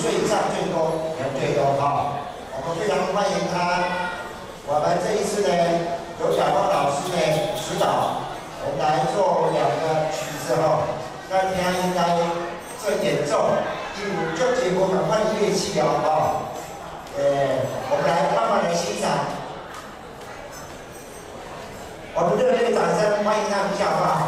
岁以上最多人最多哈，我们非常欢迎他。我们这一次呢，刘小芳老师呢指导，我们来做两个曲子哈。那他应该这演奏，就就结果很换乐器哦哈。呃，我们来慢慢来欣赏。我们热烈掌声欢迎他们下方。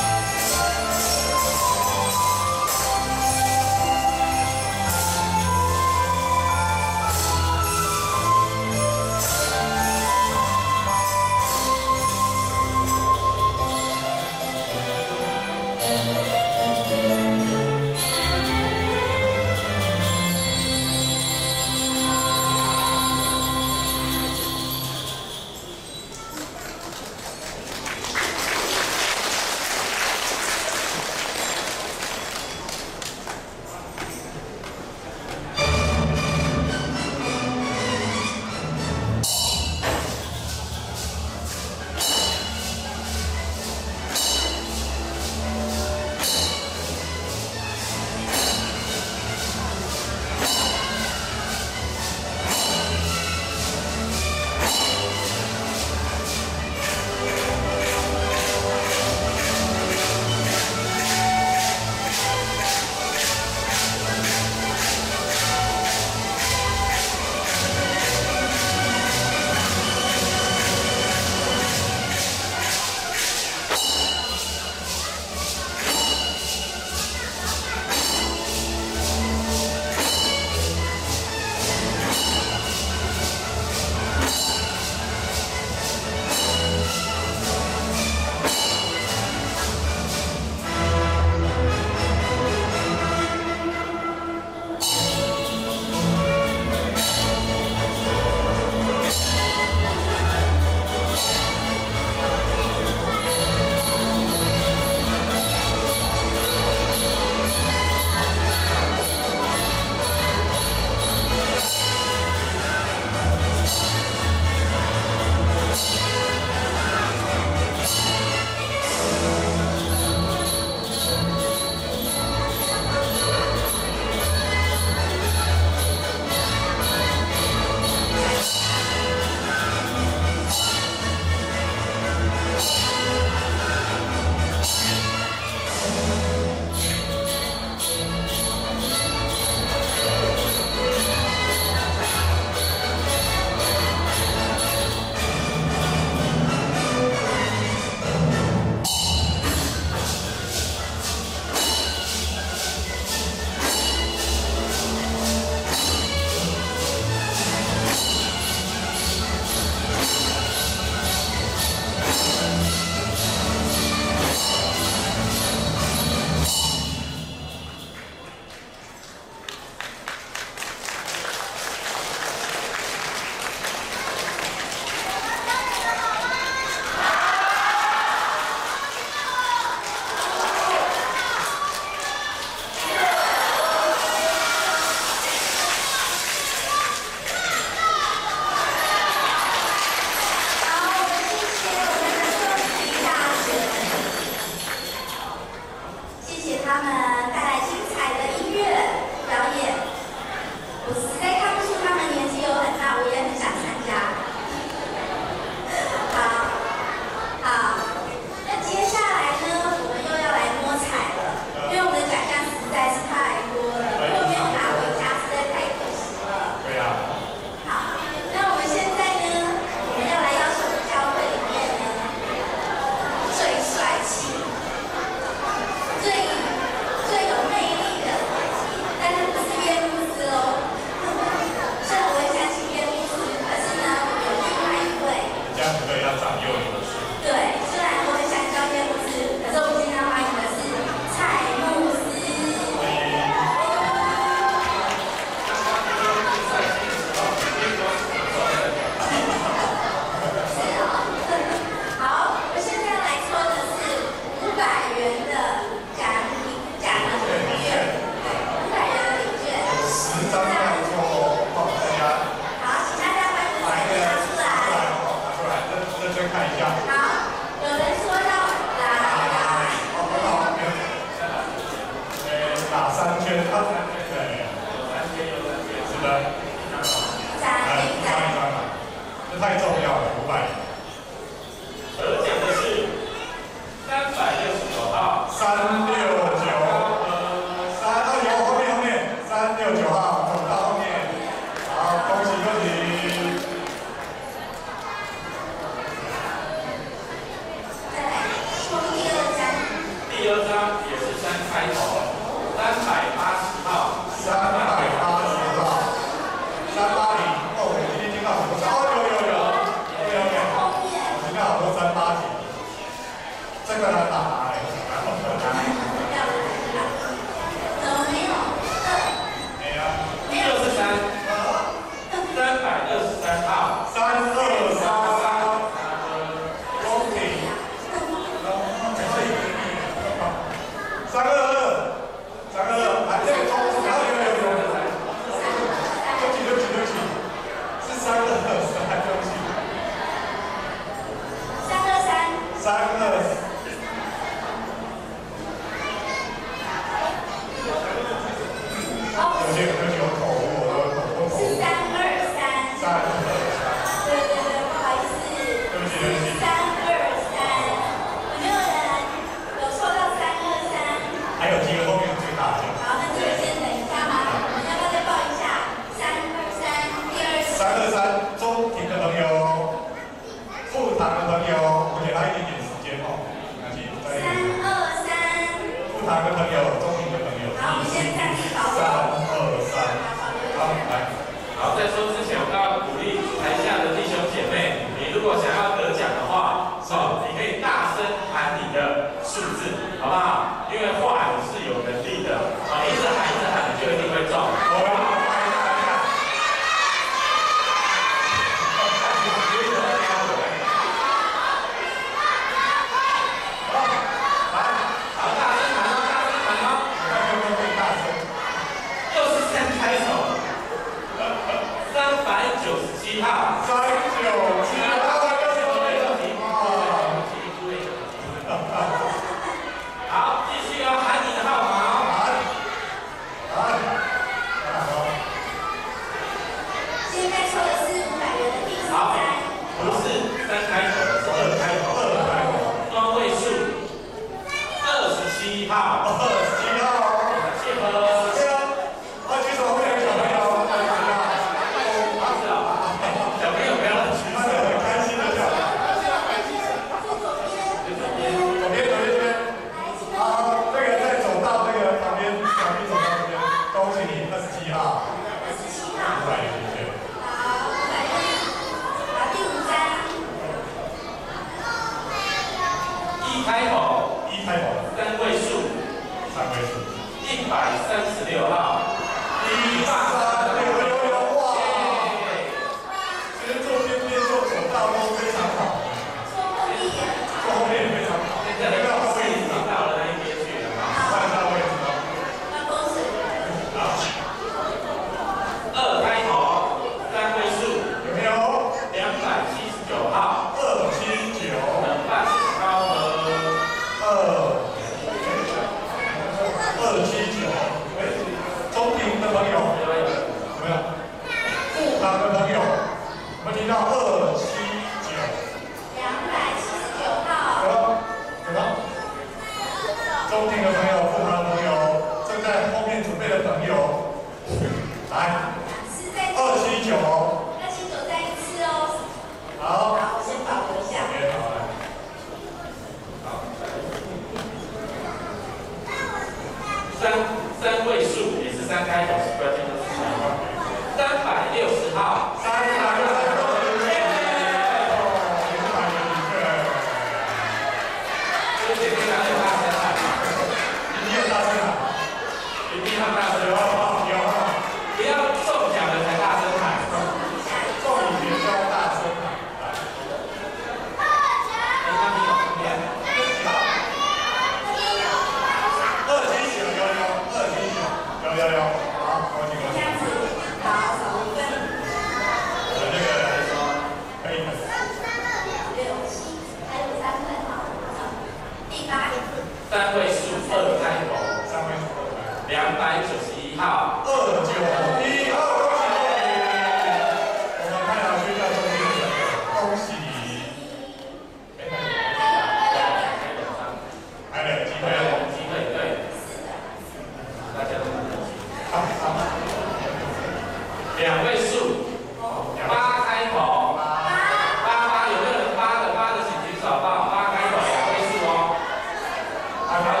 아멘.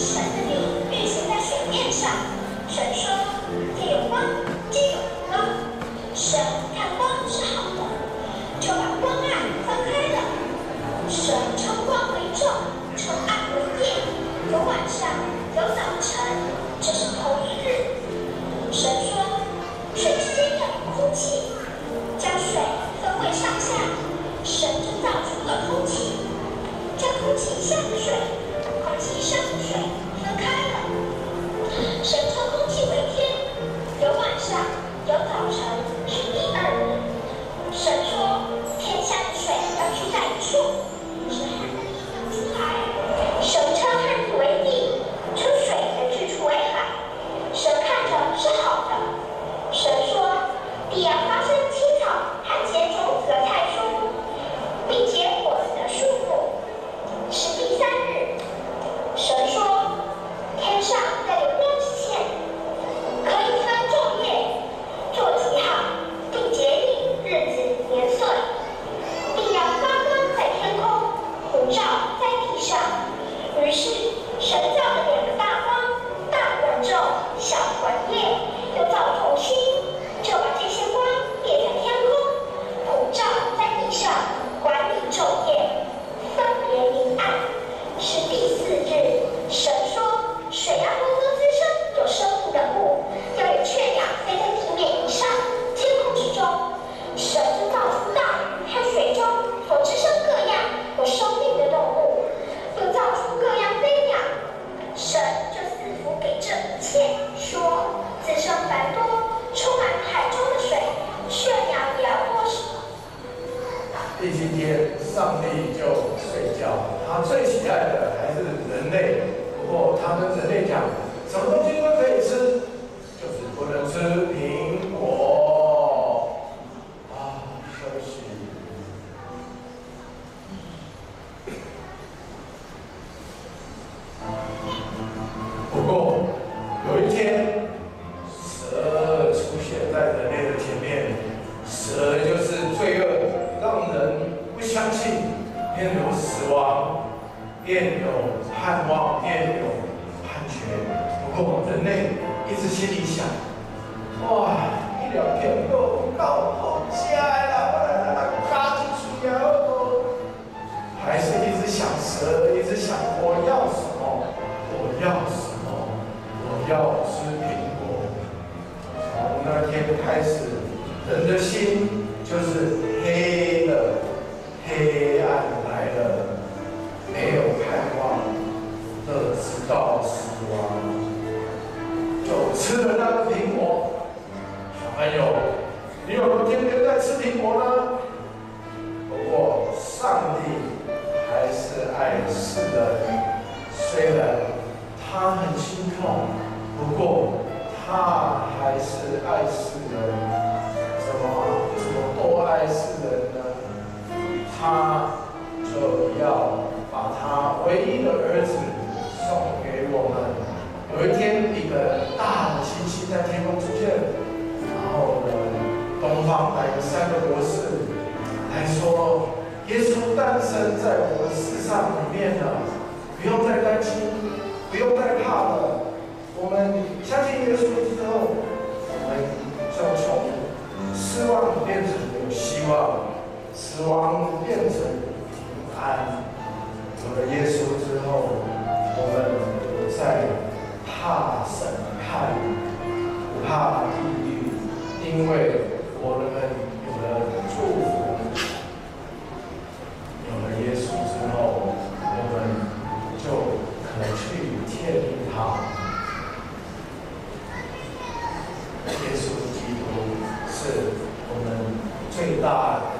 Shut 不过他还是爱世人什么为什么多爱世人呢？他就要把他唯一的儿子送给我们。有一天一个大的星星在天空出现然后呢东方来了三个博士来说耶稣诞生在我们世上里面了不用再担心不用再怕了。我们相信耶稣之后，我们就从失望变成有希望，死亡变成平安。有了耶稣之后，我们不再怕审判，不怕地狱，因为我们有了祝福。有了耶稣之后，我们就可能去天堂。耶稣基督是我们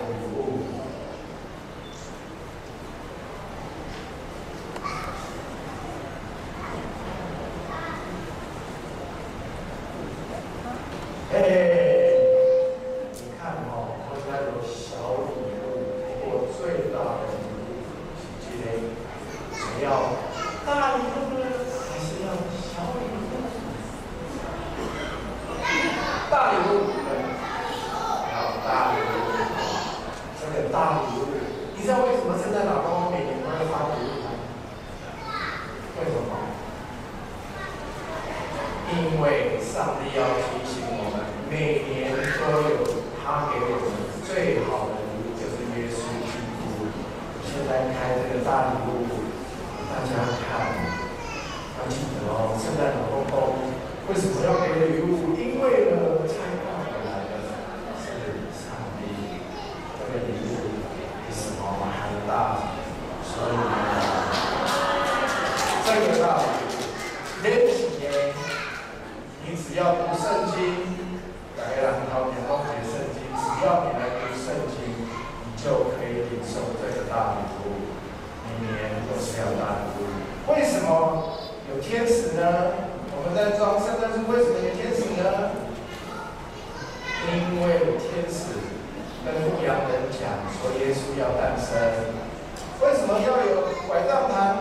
这个道理。练习呢，你只要读圣经，来兰头前都读圣经，只要你来读圣经，你就可以领受这个大礼物。明年都是要大礼物。为什么有天使呢？我们在装圣诞树，为什么有天使呢？因为天使跟牧羊人讲说耶稣要诞生，为什么要有拐杖呢？